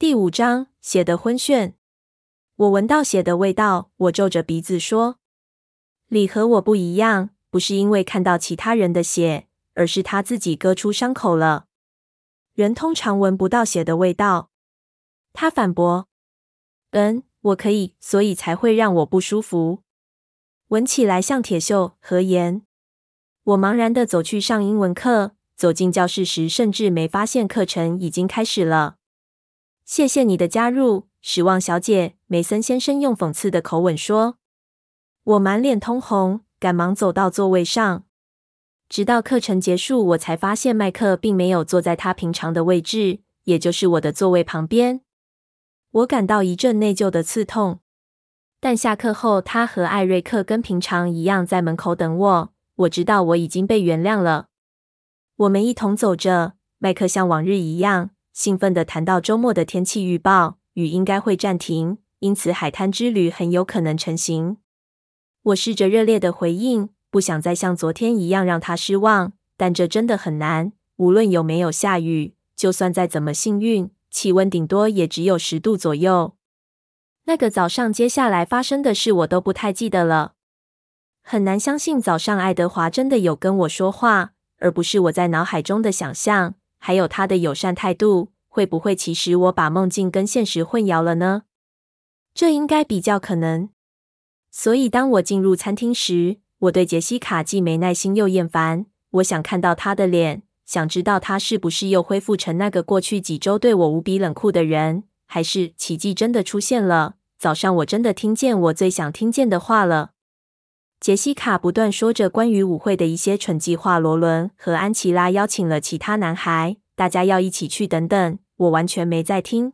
第五章，血的昏眩。我闻到血的味道，我皱着鼻子说：“李和我不一样，不是因为看到其他人的血，而是他自己割出伤口了。人通常闻不到血的味道。”他反驳：“嗯，我可以，所以才会让我不舒服，闻起来像铁锈和盐。”我茫然的走去上英文课，走进教室时，甚至没发现课程已经开始了。谢谢你的加入。史旺小姐，梅森先生用讽刺的口吻说：“我满脸通红，赶忙走到座位上。直到课程结束，我才发现麦克并没有坐在他平常的位置，也就是我的座位旁边。我感到一阵内疚的刺痛。但下课后，他和艾瑞克跟平常一样在门口等我。我知道我已经被原谅了。我们一同走着，麦克像往日一样兴奋地谈到周末的天气预报。”雨应该会暂停，因此海滩之旅很有可能成行。我试着热烈的回应，不想再像昨天一样让他失望，但这真的很难。无论有没有下雨，就算再怎么幸运，气温顶多也只有十度左右。那个早上，接下来发生的事我都不太记得了。很难相信早上爱德华真的有跟我说话，而不是我在脑海中的想象。还有他的友善态度。会不会其实我把梦境跟现实混淆了呢？这应该比较可能。所以当我进入餐厅时，我对杰西卡既没耐心又厌烦。我想看到她的脸，想知道她是不是又恢复成那个过去几周对我无比冷酷的人，还是奇迹真的出现了。早上我真的听见我最想听见的话了。杰西卡不断说着关于舞会的一些蠢计划。罗伦和安琪拉邀请了其他男孩，大家要一起去等等。我完全没在听，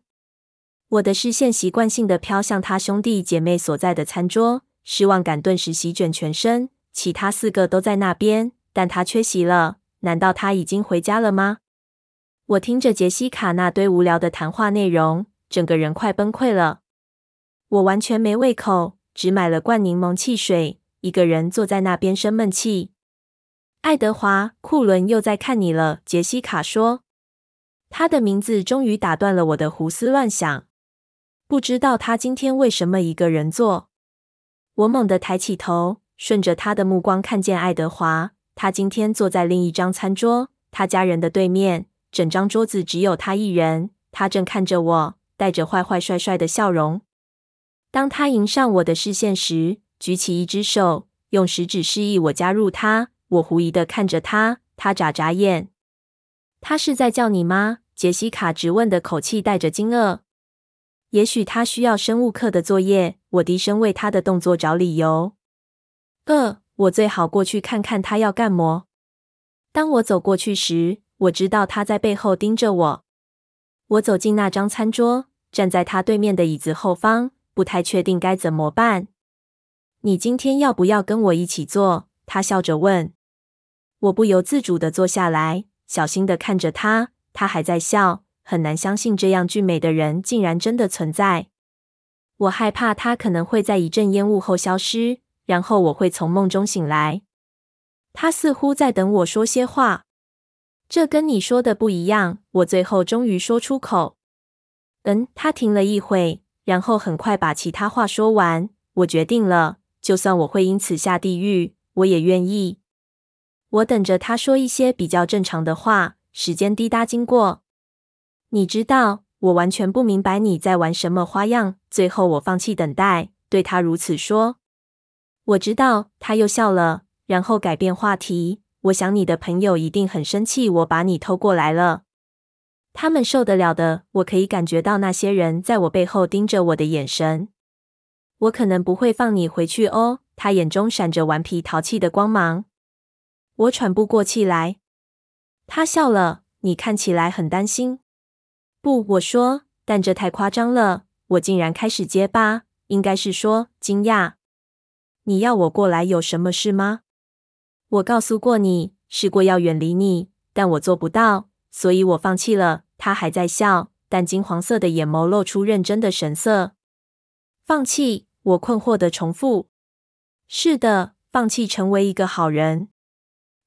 我的视线习惯性的飘向他兄弟姐妹所在的餐桌，失望感顿时席卷全身。其他四个都在那边，但他缺席了。难道他已经回家了吗？我听着杰西卡那堆无聊的谈话内容，整个人快崩溃了。我完全没胃口，只买了罐柠檬汽水，一个人坐在那边生闷气。爱德华·库伦又在看你了，杰西卡说。他的名字终于打断了我的胡思乱想。不知道他今天为什么一个人坐。我猛地抬起头，顺着他的目光看见爱德华。他今天坐在另一张餐桌，他家人的对面。整张桌子只有他一人。他正看着我，带着坏坏帅帅的笑容。当他迎上我的视线时，举起一只手，用食指示意我加入他。我狐疑的看着他，他眨眨眼。他是在叫你吗？杰西卡直问的口气带着惊愕。也许他需要生物课的作业。我低声为他的动作找理由。呃，我最好过去看看他要干么。当我走过去时，我知道他在背后盯着我。我走进那张餐桌，站在他对面的椅子后方，不太确定该怎么办。你今天要不要跟我一起做？他笑着问。我不由自主地坐下来，小心地看着他。他还在笑，很难相信这样俊美的人竟然真的存在。我害怕他可能会在一阵烟雾后消失，然后我会从梦中醒来。他似乎在等我说些话。这跟你说的不一样。我最后终于说出口。嗯，他停了一会，然后很快把其他话说完。我决定了，就算我会因此下地狱，我也愿意。我等着他说一些比较正常的话。时间滴答经过，你知道，我完全不明白你在玩什么花样。最后，我放弃等待，对他如此说。我知道，他又笑了，然后改变话题。我想你的朋友一定很生气，我把你偷过来了。他们受得了的，我可以感觉到那些人在我背后盯着我的眼神。我可能不会放你回去哦。他眼中闪着顽皮淘气的光芒。我喘不过气来。他笑了，你看起来很担心。不，我说，但这太夸张了。我竟然开始结巴，应该是说惊讶。你要我过来有什么事吗？我告诉过你，试过要远离你，但我做不到，所以我放弃了。他还在笑，但金黄色的眼眸露出认真的神色。放弃？我困惑的重复。是的，放弃成为一个好人。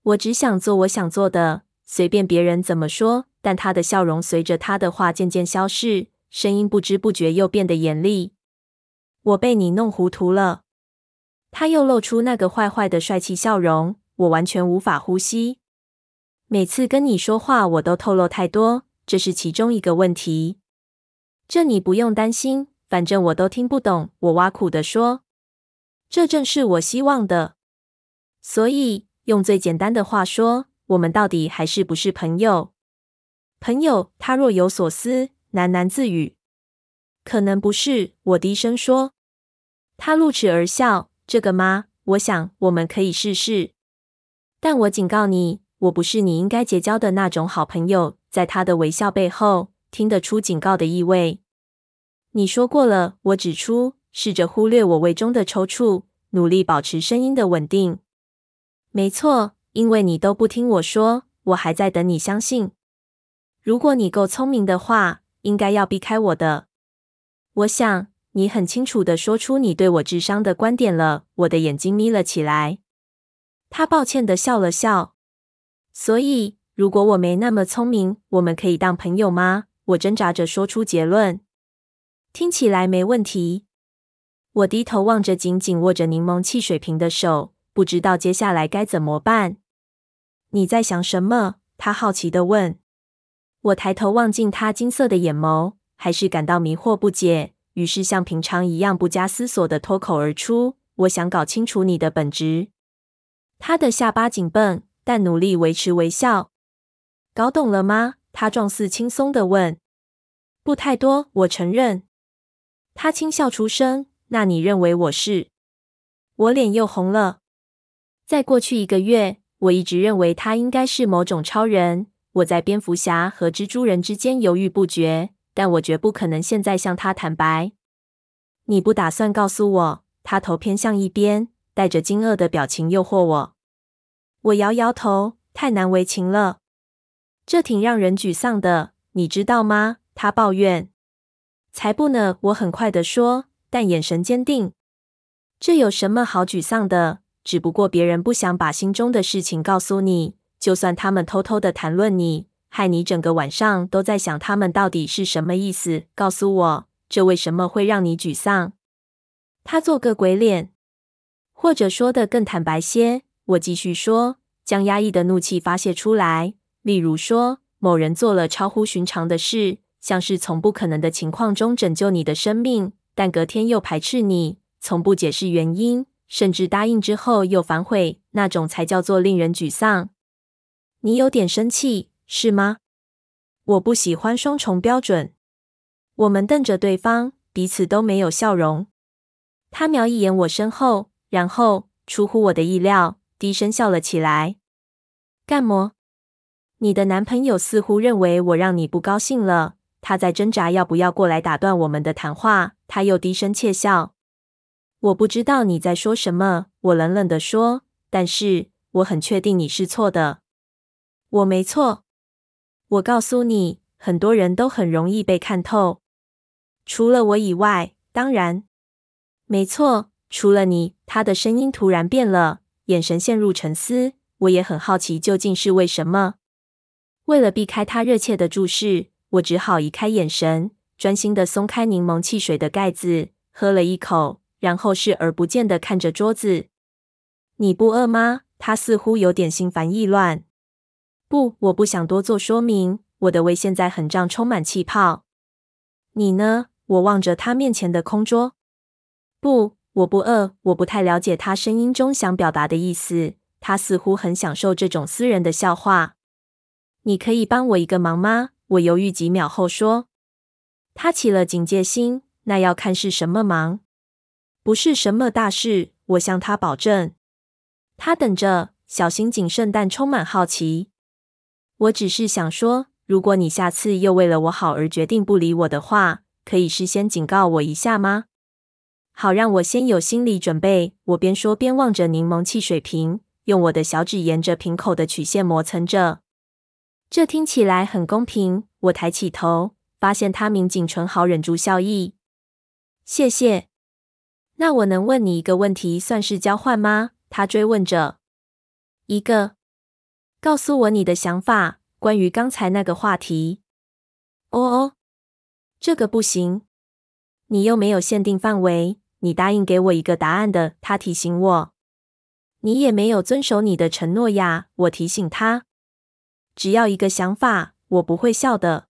我只想做我想做的。随便别人怎么说，但他的笑容随着他的话渐渐消逝，声音不知不觉又变得严厉。我被你弄糊涂了。他又露出那个坏坏的帅气笑容，我完全无法呼吸。每次跟你说话，我都透露太多，这是其中一个问题。这你不用担心，反正我都听不懂。我挖苦地说：“这正是我希望的。”所以，用最简单的话说，我们到底还是不是朋友？朋友？他若有所思，喃喃自语：“可能不是。”我低声说。他露齿而笑。这个吗？我想我们可以试试。但我警告你，我不是你应该结交的那种好朋友。在他的微笑背后，听得出警告的意味。你说过了，我指出，试着忽略我胃中的抽搐，努力保持声音的稳定。没错，因为你都不听我说，我还在等你相信。如果你够聪明的话，应该要避开我的。我想。你很清楚的说出你对我智商的观点了。我的眼睛眯了起来。他抱歉的笑了笑。所以，如果我没那么聪明，我们可以当朋友吗？我挣扎着说出结论。听起来没问题。我低头望着紧紧握着柠檬汽水瓶的手，不知道接下来该怎么办。你在想什么？他好奇地问。我抬头望进他金色的眼眸，还是感到迷惑不解。于是，像平常一样不加思索的脱口而出：“我想搞清楚你的本质。”他的下巴紧绷，但努力维持微笑。“搞懂了吗？”他状似轻松的问。“不太多，我承认。”他轻笑出声。“那你认为我是？”我脸又红了。在过去一个月，我一直认为他应该是某种超人。我在蝙蝠侠和蜘蛛人之间犹豫不决。但我绝不可能现在向他坦白。你不打算告诉我？他头偏向一边，带着惊愕的表情诱惑我。我摇摇头，太难为情了。这挺让人沮丧的，你知道吗？他抱怨。才不呢！我很快地说，但眼神坚定。这有什么好沮丧的？只不过别人不想把心中的事情告诉你，就算他们偷偷的谈论你。害你整个晚上都在想他们到底是什么意思？告诉我，这为什么会让你沮丧？他做个鬼脸，或者说得更坦白些，我继续说，将压抑的怒气发泄出来。例如说，某人做了超乎寻常的事，像是从不可能的情况中拯救你的生命，但隔天又排斥你，从不解释原因，甚至答应之后又反悔，那种才叫做令人沮丧。你有点生气。是吗？我不喜欢双重标准。我们瞪着对方，彼此都没有笑容。他瞄一眼我身后，然后出乎我的意料，低声笑了起来。干么？你的男朋友似乎认为我让你不高兴了。他在挣扎要不要过来打断我们的谈话。他又低声窃笑。我不知道你在说什么，我冷冷地说。但是我很确定你是错的。我没错。我告诉你，很多人都很容易被看透，除了我以外，当然。没错，除了你。他的声音突然变了，眼神陷入沉思。我也很好奇，究竟是为什么？为了避开他热切的注视，我只好移开眼神，专心的松开柠檬汽水的盖子，喝了一口，然后视而不见的看着桌子。你不饿吗？他似乎有点心烦意乱。不，我不想多做说明。我的胃现在很胀，充满气泡。你呢？我望着他面前的空桌。不，我不饿。我不太了解他声音中想表达的意思。他似乎很享受这种私人的笑话。你可以帮我一个忙吗？我犹豫几秒后说。他起了警戒心。那要看是什么忙。不是什么大事，我向他保证。他等着，小心谨慎，但充满好奇。我只是想说，如果你下次又为了我好而决定不理我的话，可以事先警告我一下吗？好让我先有心理准备。我边说边望着柠檬汽水瓶，用我的小指沿着瓶口的曲线磨蹭着。这听起来很公平。我抬起头，发现他抿紧唇，好忍住笑意。谢谢。那我能问你一个问题，算是交换吗？他追问着。一个。告诉我你的想法，关于刚才那个话题。哦哦，这个不行。你又没有限定范围，你答应给我一个答案的。他提醒我。你也没有遵守你的承诺呀。我提醒他。只要一个想法，我不会笑的。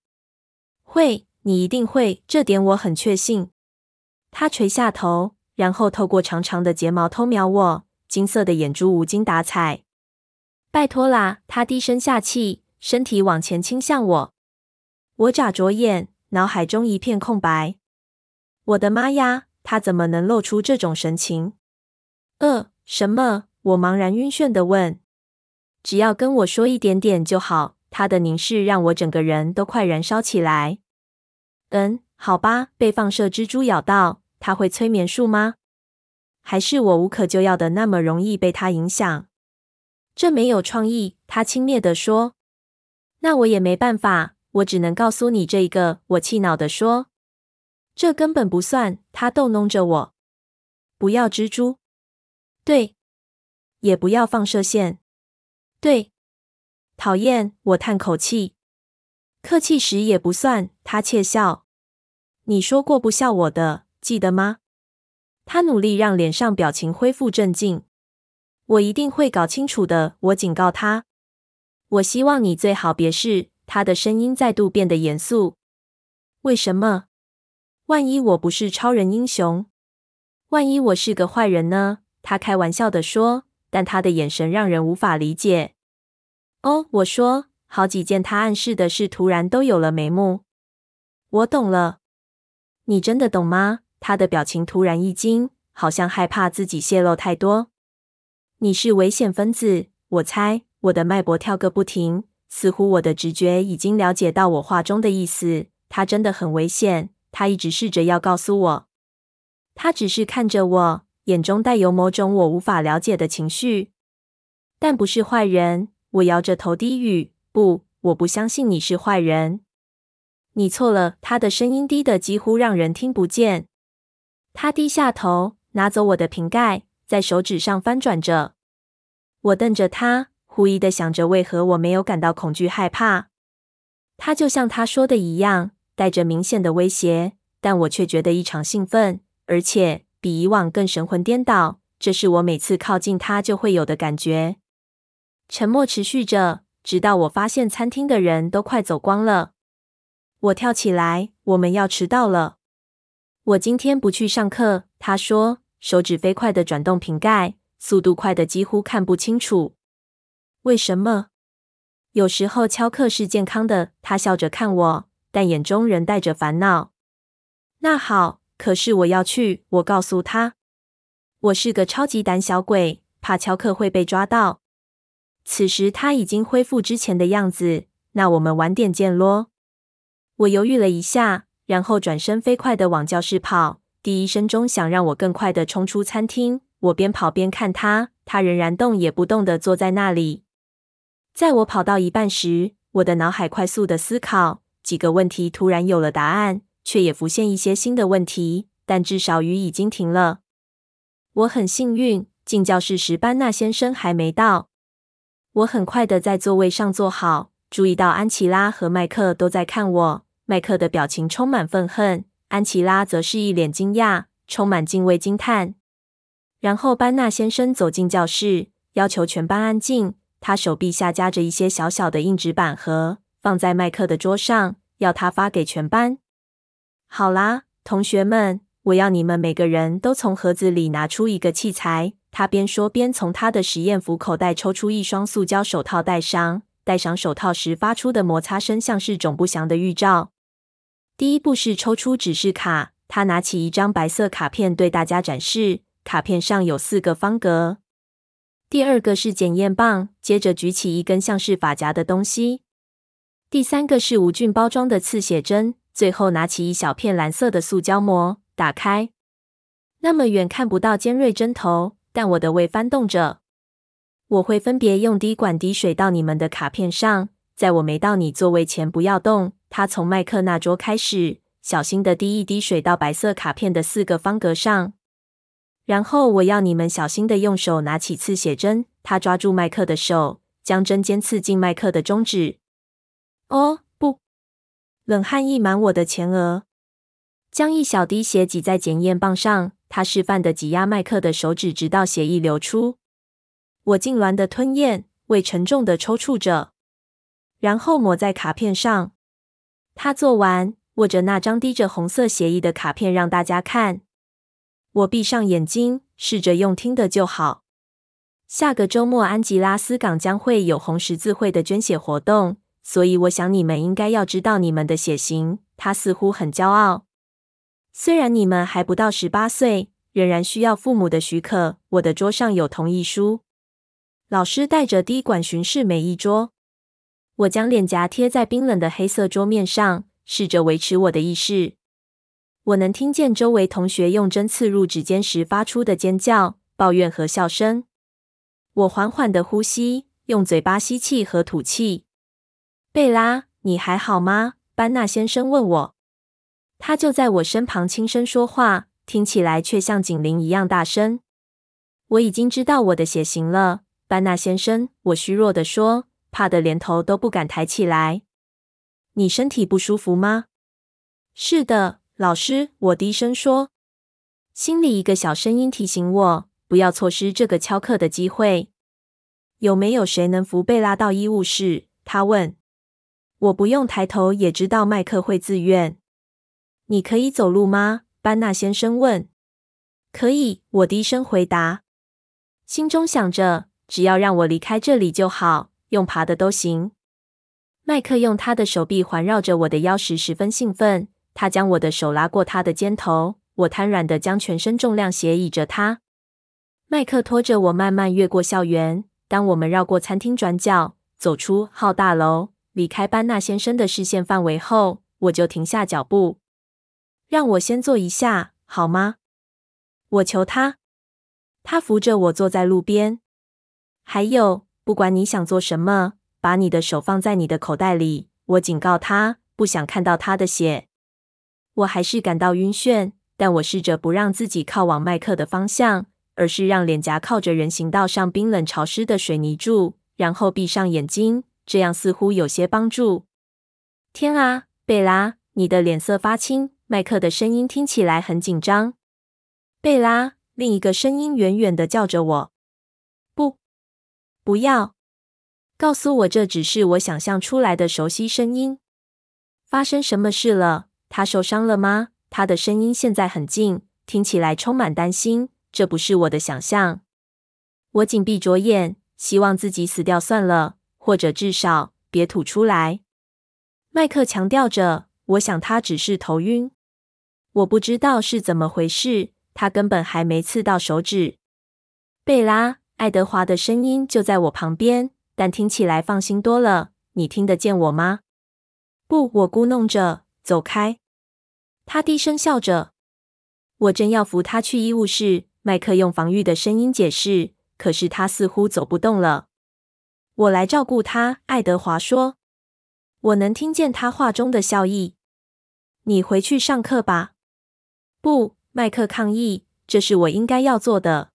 会，你一定会，这点我很确信。他垂下头，然后透过长长的睫毛偷瞄我，金色的眼珠无精打采。拜托啦！他低声下气，身体往前倾向我。我眨着眼，脑海中一片空白。我的妈呀！他怎么能露出这种神情？呃，什么？我茫然晕眩的问。只要跟我说一点点就好。他的凝视让我整个人都快燃烧起来。嗯，好吧。被放射蜘蛛咬到，他会催眠术吗？还是我无可救药的那么容易被他影响？这没有创意。他轻蔑地说。那我也没办法，我只能告诉你这一个。我气恼地说。这根本不算。他逗弄着我。不要蜘蛛。对。也不要放射线。对。讨厌。我叹口气。客气时也不算。他窃笑。你说过不笑我的，记得吗？他努力让脸上表情恢复镇静。我一定会搞清楚的。我警告他。我希望你最好别是。他的声音再度变得严肃。为什么？万一我不是超人英雄？万一我是个坏人呢？他开玩笑的说，但他的眼神让人无法理解。哦，我说，好几件他暗示的事突然都有了眉目。我懂了。你真的懂吗？他的表情突然一惊，好像害怕自己泄露太多。你是危险分子，我猜。我的脉搏跳个不停，似乎我的直觉已经了解到我话中的意思。他真的很危险。他一直试着要告诉我，他只是看着我，眼中带有某种我无法了解的情绪，但不是坏人。我摇着头低语：“不，我不相信你是坏人。你错了。”他的声音低得几乎让人听不见。他低下头，拿走我的瓶盖，在手指上翻转着。我瞪着他，狐疑地想着为何我没有感到恐惧害怕。他就像他说的一样。带着明显的威胁，但我却觉得异常兴奋，而且比以往更神魂颠倒。这是我每次靠近他就会有的感觉。沉默持续着，直到我发现餐厅的人都快走光了。我跳起来，我们要迟到了。我今天不去上课，他说，手指飞快地转动瓶盖，速度快得几乎看不清楚。为什么？有时候敲课是健康的。他笑着看我。但眼中仍带着烦恼。那好，可是我要去。我告诉他，我是个超级胆小鬼，怕乔克会被抓到。此时他已经恢复之前的样子。那我们晚点见咯。我犹豫了一下，然后转身飞快地往教室跑。第一声钟想让我更快地冲出餐厅。我边跑边看他，他仍然动也不动地坐在那里。在我跑到一半时，我的脑海快速地思考。几个问题突然有了答案，却也浮现一些新的问题。但至少雨已经停了。我很幸运，进教室时班纳先生还没到。我很快的在座位上坐好，注意到安琪拉和麦克都在看我。麦克的表情充满愤恨，安琪拉则是一脸惊讶，充满敬畏惊叹。然后班纳先生走进教室，要求全班安静。他手臂下夹着一些小小的硬纸板盒。放在麦克的桌上，要他发给全班。好啦，同学们，我要你们每个人都从盒子里拿出一个器材。他边说边从他的实验服口袋抽出一双塑胶手套戴上。戴上手套时发出的摩擦声像是种不祥的预兆。第一步是抽出指示卡。他拿起一张白色卡片对大家展示，卡片上有四个方格。第二个是检验棒，接着举起一根像是发夹的东西。第三个是无菌包装的刺血针，最后拿起一小片蓝色的塑胶膜，打开。那么远看不到尖锐针头，但我的胃翻动着。我会分别用滴管滴水到你们的卡片上，在我没到你座位前不要动。他从麦克那桌开始，小心地滴一滴水到白色卡片的四个方格上。然后我要你们小心地用手拿起刺血针。他抓住麦克的手，将针尖刺进麦克的中指。哦，冷汗溢满我的前额。将一小滴血挤在检验棒上。他示范的挤压麦克的手指，直到血液流出。我痉挛的吞咽，胃沉重的抽搐着，然后抹在卡片上。他做完，握着那张滴着红色血液的卡片让大家看。我闭上眼睛，试着用听的就好。下个周末，安吉拉斯港将会有红十字会的捐血活动，所以我想你们应该要知道你们的血型。他似乎很骄傲。虽然你们还不到十八岁，仍然需要父母的许可。我的桌上有同意书。老师带着滴管巡视每一桌。我将脸颊贴在冰冷的黑色桌面上，试着维持我的意识。我能听见周围同学用针刺入指尖时发出的尖叫、抱怨和笑声。我缓缓的呼吸，用嘴巴吸气和吐气。贝拉，你还好吗？班纳先生问我。他就在我身旁轻声说话，听起来却像警铃一样大声。我已经知道我的血型了，班纳先生。我虚弱地说，怕得连头都不敢抬起来。你身体不舒服吗？是的，老师。我低声说，心里一个小声音提醒我不要错失这个翘课的机会。有没有谁能扶贝拉到医务室？他问。我不用抬头也知道麦克会自愿。你可以走路吗？班纳先生问。可以，我低声回答，心中想着，只要让我离开这里就好，用爬的都行。麦克用他的手臂环绕着我的腰时十分兴奋，他将我的手拉过他的肩头，我瘫软地将全身重量斜倚着他。麦克拖着我慢慢越过校园。当我们绕过餐厅转角，走出号大楼，离开班纳先生的视线范围后，我就停下脚步。让我先坐一下，好吗？我求他。他扶着我坐在路边。还有，不管你想做什么，把你的手放在你的口袋里。我警告他，不想看到他的血。我还是感到晕眩，但我试着不让自己靠往麦克的方向，而是让脸颊靠着人行道上冰冷潮湿的水泥柱，然后闭上眼睛。这样似乎有些帮助。天啊，贝拉，你的脸色发青。麦克的声音听起来很紧张。贝拉，另一个声音远远地叫着我：“不，不要！”告诉我，这只是我想象出来的熟悉声音。发生什么事了？他受伤了吗？他的声音现在很近，听起来充满担心。这不是我的想象。我紧闭着眼，希望自己死掉算了，或者至少别吐出来。麦克强调着：“我想他只是头晕。”我不知道是怎么回事，他根本还没刺到手指。贝拉，爱德华的声音就在我旁边，但听起来放心多了。你听得见我吗？不，我咕哝着，走开。他低声笑着。我正要扶他去医务室，麦克用防御的声音解释，可是他似乎走不动了。我来照顾他，爱德华说。我能听见他话中的笑意。你回去上课吧。不，麦克抗议，这是我应该要做的。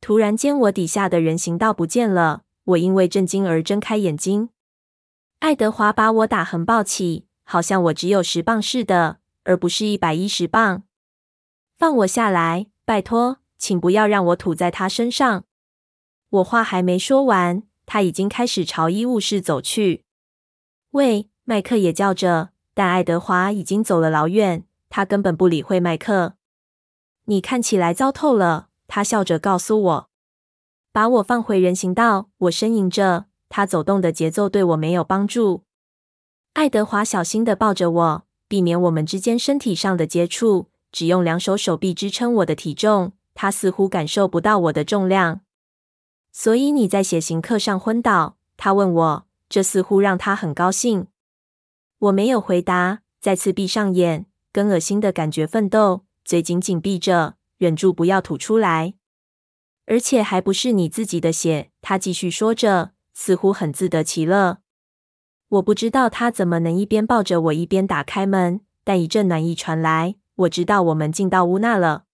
突然间，我底下的人行道不见了。我因为震惊而睁开眼睛。爱德华把我打横抱起，好像我只有十磅似的，而不是一百一十磅。放我下来，拜托，请不要让我吐在他身上。我话还没说完，他已经开始朝医务室走去。喂，麦克也叫着，但爱德华已经走了老远。他根本不理会麦克。你看起来糟透了，他笑着告诉我。把我放回人行道，我呻吟着。他走动的节奏对我没有帮助。爱德华小心地抱着我，避免我们之间身体上的接触，只用两手手臂支撑我的体重。他似乎感受不到我的重量。所以你在血型课上昏倒？他问我，这似乎让他很高兴。我没有回答，再次闭上眼。跟恶心的感觉奋斗，嘴紧紧闭着，忍住不要吐出来。而且还不是你自己的血，他继续说着，似乎很自得其乐。我不知道他怎么能一边抱着我一边打开门，但一阵暖意传来，我知道我们进到屋那了。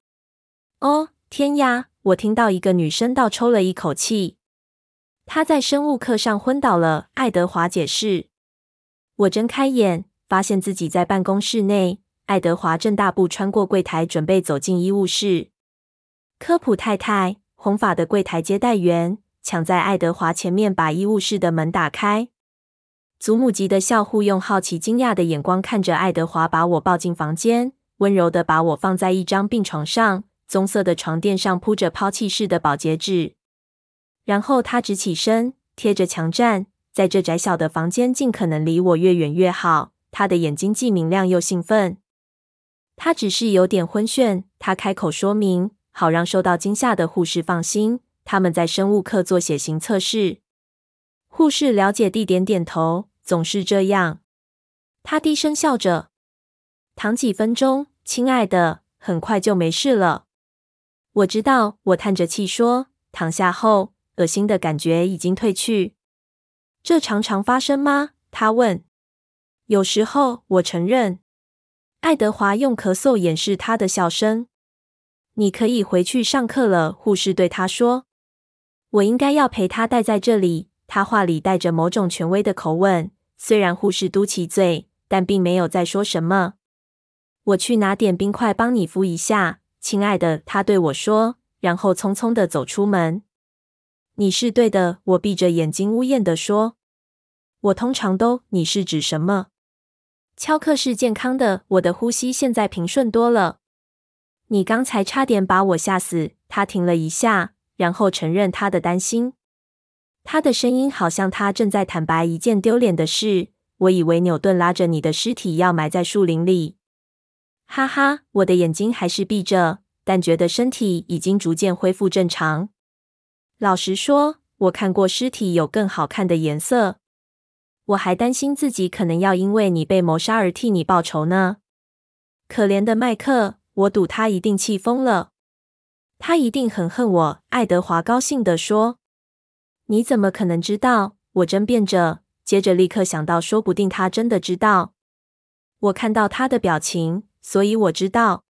哦，天呀！我听到一个女生倒抽了一口气。她在生物课上昏倒了，爱德华解释。我睁开眼，发现自己在办公室内。爱德华正大步穿过柜台，准备走进医务室。科普太太，红发的柜台接待员，抢在爱德华前面把医务室的门打开。祖母级的校护用好奇、惊讶的眼光看着爱德华，把我抱进房间，温柔地把我放在一张病床上。棕色的床垫上铺着抛弃式的保洁纸。然后他直起身，贴着墙站，在这窄小的房间尽可能离我越远越好。他的眼睛既明亮又兴奋。他只是有点昏眩。他开口说明，好让受到惊吓的护士放心。他们在生物课做血型测试。护士了解地点点头，总是这样。他低声笑着：“躺几分钟，亲爱的，很快就没事了。”我知道，我叹着气说：“躺下后，恶心的感觉已经褪去。”这常常发生吗？他问。有时候，我承认。爱德华用咳嗽掩饰他的笑声。你可以回去上课了，护士对他说。我应该要陪他待在这里。他话里带着某种权威的口吻。虽然护士嘟起嘴，但并没有再说什么。我去拿点冰块帮你敷一下，亲爱的，他对我说，然后匆匆地走出门。你是对的，我闭着眼睛呜咽地说。我通常都，你是指什么？敲课是健康的，我的呼吸现在平顺多了。你刚才差点把我吓死。他停了一下，然后承认他的担心。他的声音好像他正在坦白一件丢脸的事。我以为纽顿拉着你的尸体要埋在树林里。哈哈，我的眼睛还是闭着，但觉得身体已经逐渐恢复正常。老实说，我看过尸体有更好看的颜色。我还担心自己可能要因为你被谋杀而替你报仇呢。可怜的麦克，我赌他一定气疯了。他一定很恨我。爱德华高兴地说：“你怎么可能知道？”我争辩着，接着立刻想到，说不定他真的知道。我看到他的表情，所以我知道。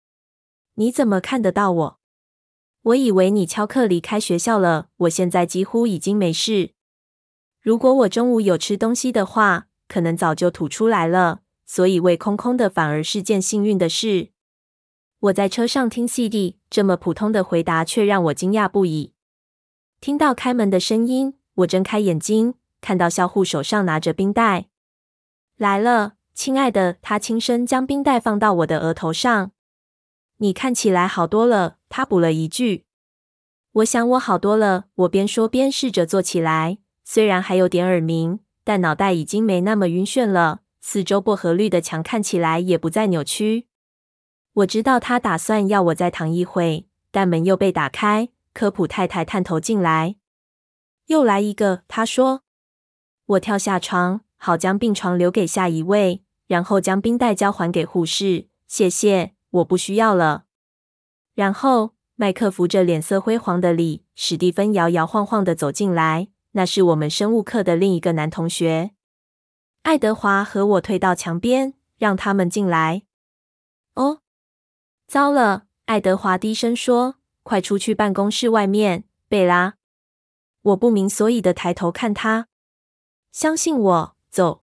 你怎么看得到我？我以为你翘课离开学校了。我现在几乎已经没事。如果我中午有吃东西的话，可能早就吐出来了，所以胃空空的反而是件幸运的事。我在车上听 CD，这么普通的回答却让我惊讶不已。听到开门的声音，我睁开眼睛，看到校护手上拿着冰袋。来了，亲爱的，他轻声将冰袋放到我的额头上。你看起来好多了，他补了一句。我想我好多了，我边说边试着坐起来。虽然还有点耳鸣，但脑袋已经没那么晕眩了。四周薄荷绿的墙看起来也不再扭曲。我知道他打算要我再躺一会，但门又被打开。科普太太探头进来。又来一个，他说。我跳下床，好将病床留给下一位，然后将冰袋交还给护士。谢谢，我不需要了。然后麦克扶着脸色灰黄的李·史蒂芬摇摇晃晃的走进来。那是我们生物课的另一个男同学，爱德华和我退到墙边，让他们进来。哦，糟了！爱德华低声说：“快出去办公室外面，贝拉。”我不明所以的抬头看他。相信我，走。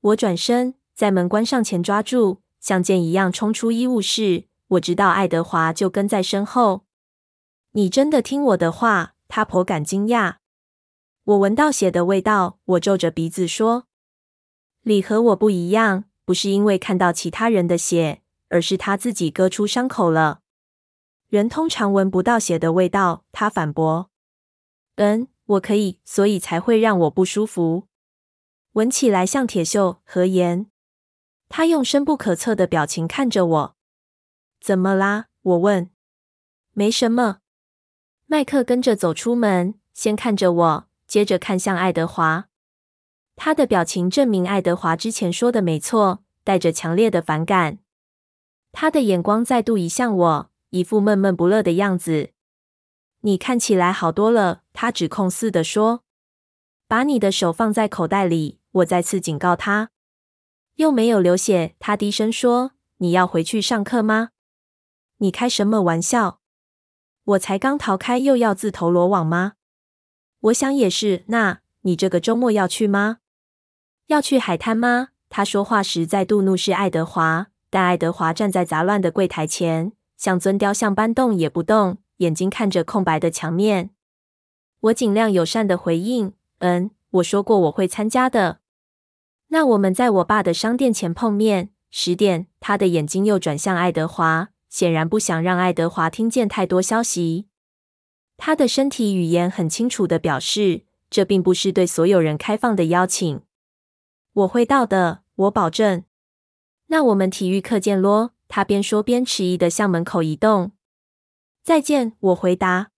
我转身，在门关上前抓住，像箭一样冲出医务室。我知道爱德华就跟在身后。你真的听我的话？他颇感惊讶。我闻到血的味道，我皱着鼻子说：“李和我不一样，不是因为看到其他人的血，而是他自己割出伤口了。人通常闻不到血的味道。”他反驳。“嗯，我可以，所以才会让我不舒服。闻起来像铁锈和盐。”他用深不可测的表情看着我。“怎么啦？”我问。“没什么。”麦克跟着走出门，先看着我。接着看向爱德华，他的表情证明爱德华之前说的没错，带着强烈的反感。他的眼光再度移向我，一副闷闷不乐的样子。你看起来好多了，他指控似的说。把你的手放在口袋里，我再次警告他。又没有流血，他低声说。你要回去上课吗？你开什么玩笑？我才刚逃开，又要自投罗网吗？我想也是。那你这个周末要去吗？要去海滩吗？他说话时再度怒视爱德华，但爱德华站在杂乱的柜台前，像尊雕像般动也不动，眼睛看着空白的墙面。我尽量友善的回应：“嗯，我说过我会参加的。那我们在我爸的商店前碰面，十点。”他的眼睛又转向爱德华，显然不想让爱德华听见太多消息。他的身体语言很清楚的表示，这并不是对所有人开放的邀请。我会到的，我保证。那我们体育课见咯。他边说边迟疑的向门口移动。再见，我回答。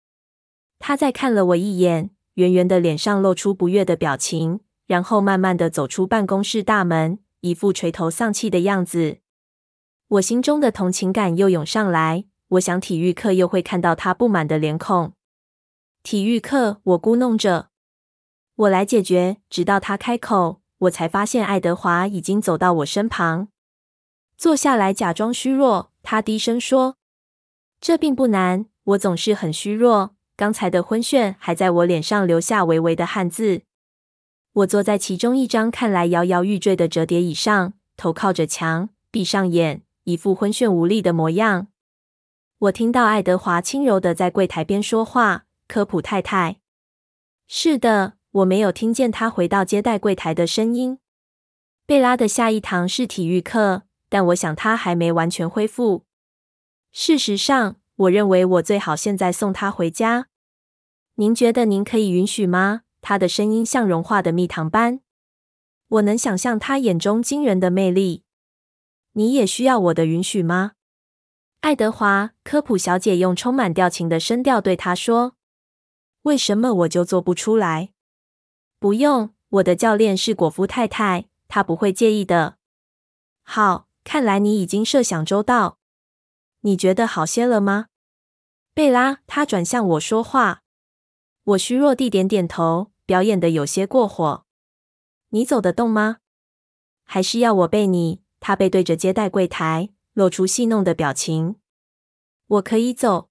他再看了我一眼，圆圆的脸上露出不悦的表情，然后慢慢的走出办公室大门，一副垂头丧气的样子。我心中的同情感又涌上来，我想体育课又会看到他不满的脸孔。体育课，我咕哝着，我来解决。直到他开口，我才发现爱德华已经走到我身旁。坐下来，假装虚弱。他低声说：“这并不难，我总是很虚弱。刚才的昏眩还在我脸上留下微微的汗渍。”我坐在其中一张看来摇摇欲坠的折叠椅上，头靠着墙，闭上眼，一副昏眩无力的模样。我听到爱德华轻柔的在柜台边说话：“科普太太。”是的，我没有听见他回到接待柜台的声音。贝拉的下一堂是体育课。但我想他还没完全恢复。事实上，我认为我最好现在送他回家。您觉得您可以允许吗？他的声音像融化的蜜糖般。我能想象他眼中惊人的魅力。你也需要我的允许吗？爱德华·科普小姐用充满调情的声调对他说：“为什么我就做不出来？”不用，我的教练是果夫太太，她不会介意的。好。看来你已经设想周到。你觉得好些了吗？贝拉，他转向我说话。我虚弱地点点头，表演的有些过火。你走得动吗？还是要我背你？他背对着接待柜台，露出戏弄的表情。我可以走。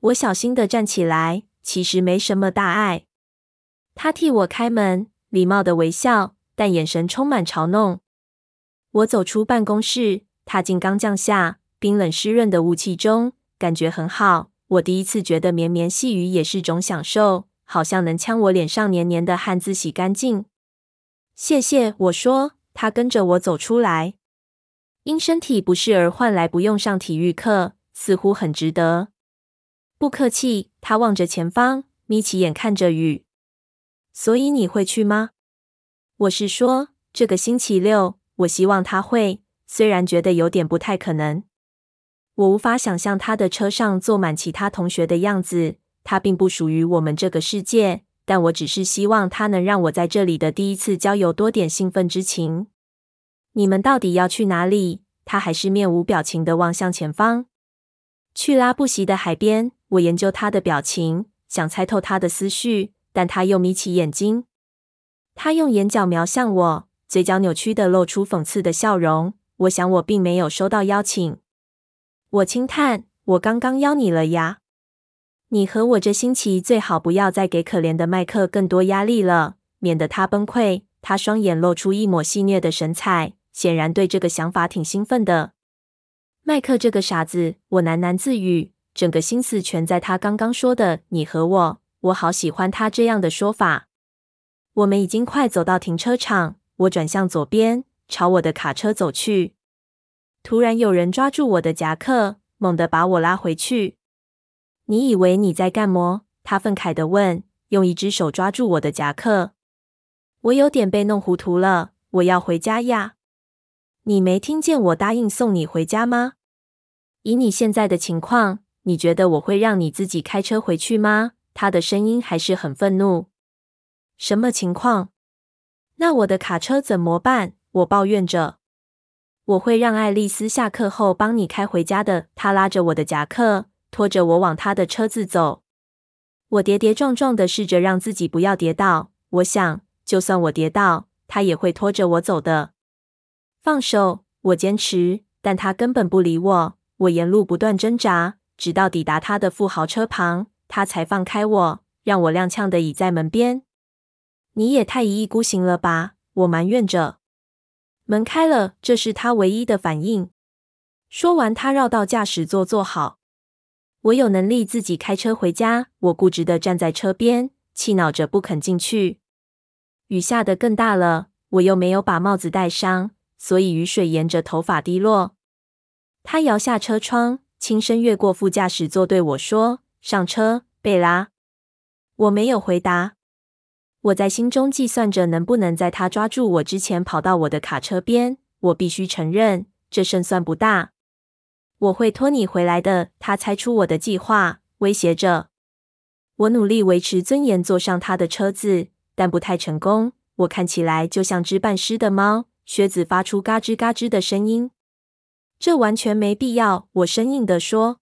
我小心的站起来，其实没什么大碍。他替我开门，礼貌的微笑，但眼神充满嘲弄。我走出办公室，踏进刚降下、冰冷湿润的雾气中，感觉很好。我第一次觉得绵绵细雨也是种享受，好像能将我脸上黏黏的汗渍洗干净。谢谢，我说。他跟着我走出来，因身体不适而换来不用上体育课，似乎很值得。不客气。他望着前方，眯起眼看着雨。所以你会去吗？我是说，这个星期六。我希望他会，虽然觉得有点不太可能。我无法想象他的车上坐满其他同学的样子。他并不属于我们这个世界，但我只是希望他能让我在这里的第一次郊游多点兴奋之情。你们到底要去哪里？他还是面无表情地望向前方。去拉布席的海边。我研究他的表情，想猜透他的思绪，但他又眯起眼睛。他用眼角瞄向我。嘴角扭曲的露出讽刺的笑容。我想我并没有收到邀请。我轻叹：“我刚刚邀你了呀。你和我这星期最好不要再给可怜的麦克更多压力了，免得他崩溃。”他双眼露出一抹戏谑的神采，显然对这个想法挺兴奋的。麦克这个傻子，我喃喃自语，整个心思全在他刚刚说的“你和我”。我好喜欢他这样的说法。我们已经快走到停车场。我转向左边，朝我的卡车走去。突然，有人抓住我的夹克，猛地把我拉回去。“你以为你在干么？”他愤慨地问，用一只手抓住我的夹克。我有点被弄糊涂了。我要回家呀！你没听见我答应送你回家吗？以你现在的情况，你觉得我会让你自己开车回去吗？他的声音还是很愤怒。什么情况？那我的卡车怎么办？我抱怨着。我会让爱丽丝下课后帮你开回家的。她拉着我的夹克，拖着我往他的车子走。我跌跌撞撞的试着让自己不要跌倒。我想，就算我跌倒，他也会拖着我走的。放手！我坚持，但他根本不理我。我沿路不断挣扎，直到抵达他的富豪车旁，他才放开我，让我踉跄的倚在门边。你也太一意孤行了吧！我埋怨着。门开了，这是他唯一的反应。说完，他绕到驾驶座坐好。我有能力自己开车回家。我固执地站在车边，气恼着不肯进去。雨下得更大了，我又没有把帽子戴上，所以雨水沿着头发滴落。他摇下车窗，轻声越过副驾驶座对我说：“上车，贝拉。”我没有回答。我在心中计算着能不能在他抓住我之前跑到我的卡车边。我必须承认，这胜算不大。我会拖你回来的。他猜出我的计划，威胁着。我努力维持尊严，坐上他的车子，但不太成功。我看起来就像只半湿的猫，靴子发出嘎吱嘎吱的声音。这完全没必要，我生硬地说。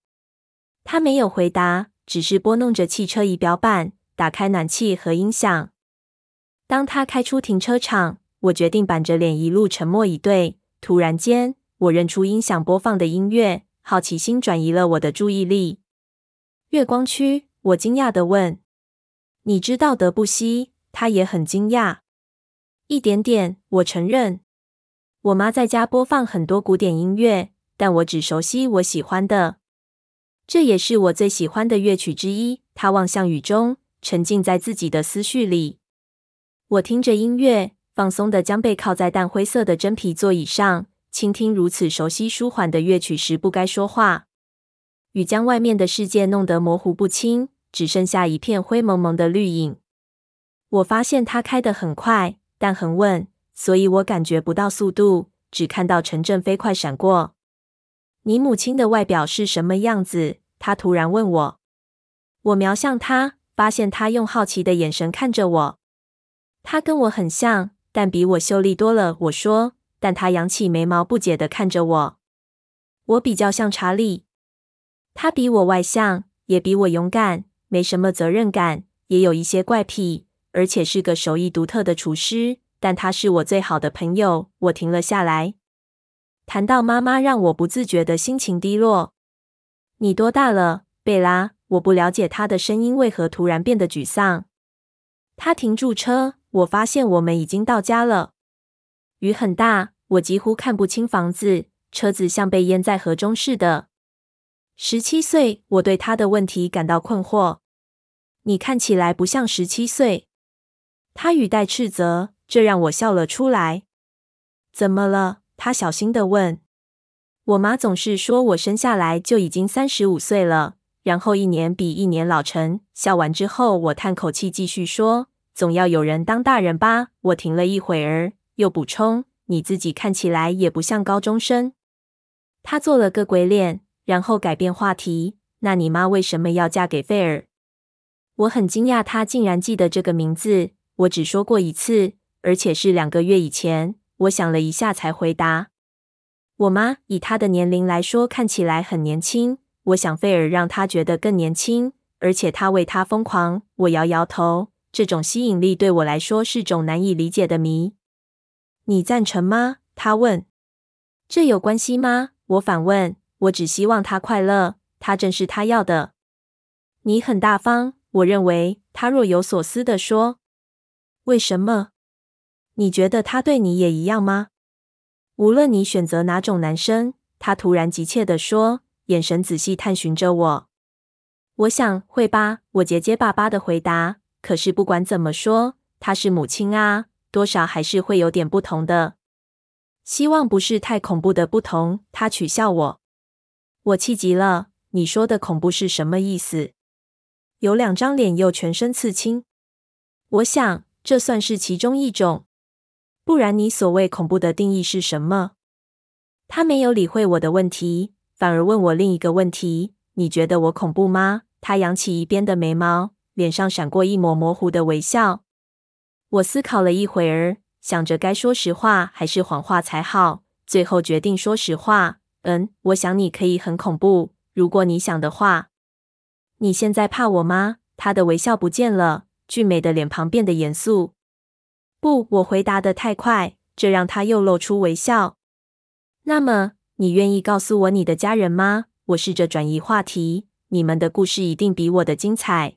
他没有回答，只是拨弄着汽车仪表板，打开暖气和音响。当他开出停车场，我决定板着脸一路沉默以对。突然间，我认出音响播放的音乐。好奇心转移了我的注意力。月光区，我惊讶地问：“你知道德布西？”他也很惊讶。一点点，我承认。我妈在家播放很多古典音乐，但我只熟悉我喜欢的。这也是我最喜欢的乐曲之一。她望向雨中，沉浸在自己的思绪里。我听着音乐，放松地将背靠在淡灰色的真皮座椅上。倾听如此熟悉、舒缓的乐曲时，不该说话。雨将外面的世界弄得模糊不清，只剩下一片灰蒙蒙的绿影。我发现它开得很快，但很稳，所以我感觉不到速度，只看到城镇飞快闪过。你母亲的外表是什么样子？他突然问我。我瞄向他，发现他用好奇的眼神看着我。他跟我很像，但比我秀丽多了。我说。但他扬起眉毛，不解的看着我。我比较像查理，他比我外向，也比我勇敢，没什么责任感，也有一些怪癖，而且是个手艺独特的厨师。但他是我最好的朋友。我停了下来。谈到妈妈，让我不自觉的心情低落。你多大了，贝拉？我不了解他的声音为何突然变得沮丧。他停住车，我发现我们已经到家了。雨很大，我几乎看不清房子，车子像被淹在河中似的。十七岁，我对他的问题感到困惑。你看起来不像十七岁。他语带斥责，这让我笑了出来。怎么了？他小心地问。我妈总是说我生下来就已经三十五岁了，然后一年比一年老成。笑完之后，我叹口气，继续说：“总要有人当大人吧。”我停了一会儿。又补充：“你自己看起来也不像高中生。”他做了个鬼脸，然后改变话题：“那你妈为什么要嫁给费尔？”我很惊讶，他竟然记得这个名字。我只说过一次，而且是两个月以前。我想了一下，才回答：“我妈以她的年龄来说，看起来很年轻。我想费尔让她觉得更年轻，而且她为她疯狂。”我摇摇头，这种吸引力对我来说是种难以理解的谜。你赞成吗？他问。这有关系吗？我反问。我只希望他快乐，他正是他要的。你很大方，我认为。他若有所思地说。为什么？你觉得他对你也一样吗？无论你选择哪种男生，他突然急切地说，眼神仔细探寻着我。我想会吧，我结结巴巴的回答。可是不管怎么说，他是母亲啊。多少还是会有点不同的，希望不是太恐怖的不同。他取笑我，我气急了。你说的恐怖是什么意思？有两张脸又全身刺青，我想这算是其中一种。不然你所谓恐怖的定义是什么？他没有理会我的问题，反而问我另一个问题：你觉得我恐怖吗？他扬起一边的眉毛，脸上闪过一抹模糊的微笑。我思考了一会儿，想着该说实话还是谎话才好，最后决定说实话。嗯，我想你可以很恐怖，如果你想的话。你现在怕我吗？他的微笑不见了，俊美的脸庞变得严肃。不，我回答得太快，这让他又露出微笑。那么，你愿意告诉我你的家人吗？我试着转移话题。你们的故事一定比我的精彩。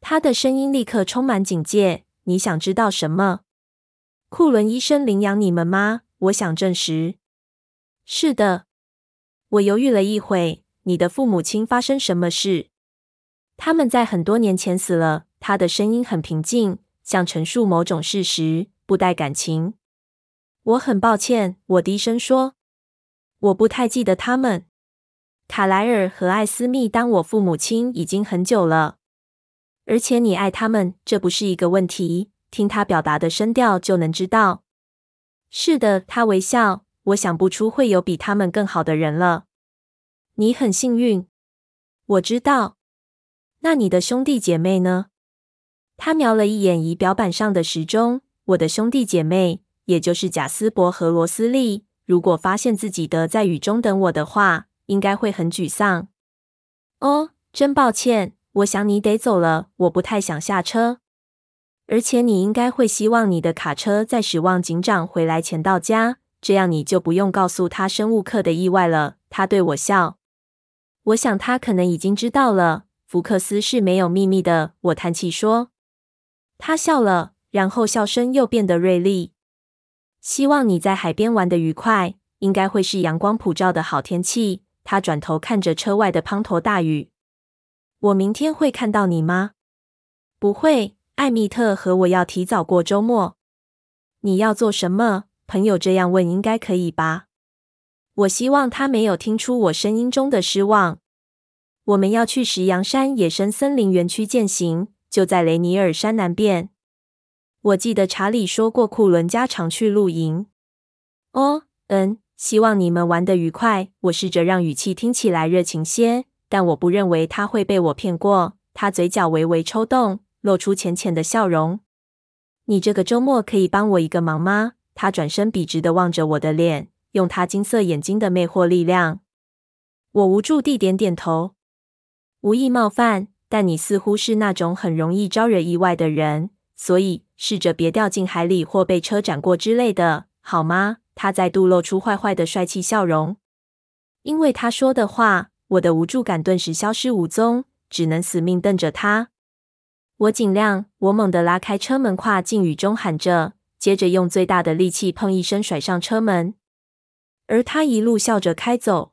他的声音立刻充满警戒。你想知道什么？库伦医生领养你们吗？我想证实。是的。我犹豫了一会，你的父母亲发生什么事？他们在很多年前死了。他的声音很平静，像陈述某种事实，不带感情。我很抱歉，我低声说，我不太记得他们。卡莱尔和艾斯密当我父母亲已经很久了，而且你爱他们，这不是一个问题。听他表达的声调就能知道。是的，他微笑。我想不出会有比他们更好的人了。你很幸运，我知道。那你的兄弟姐妹呢？他瞄了一眼仪表板上的时钟。我的兄弟姐妹，也就是贾斯伯和罗斯利，如果发现自己的在雨中等我的话，应该会很沮丧。哦，真抱歉，我想你得走了。我不太想下车，而且你应该会希望你的卡车在史旺警长回来前到家，这样你就不用告诉他生物课的意外了。他对我笑。我想他可能已经知道了。福克斯是没有秘密的。我叹气说。他笑了，然后笑声又变得锐利。希望你在海边玩得愉快，应该会是阳光普照的好天气。他转头看着车外的滂沱大雨。我明天会看到你吗？不会，艾米特和我要提早过周末。你要做什么？朋友这样问应该可以吧？我希望他没有听出我声音中的失望。我们要去石羊山野生森林园区健行，就在雷尼尔山南边。我记得查理说过，库伦家常去露营。哦，嗯。希望你们玩得愉快。我试着让语气听起来热情些，但我不认为他会被我骗过。他嘴角微微抽动，露出浅浅的笑容。你这个周末可以帮我一个忙吗？他转身笔直地望着我的脸，用他金色眼睛的魅惑力量。我无助地点点头。无意冒犯，但你似乎是那种很容易招惹意外的人，所以试着别掉进海里或被车斩过之类的，好吗？他再度露出坏坏的帅气笑容。因为他说的话，我的无助感顿时消失无踪，只能死命瞪着他。我尽量，我猛地拉开车门，跨进雨中，喊着，接着用最大的力气砰一声甩上车门，而他一路笑着开走。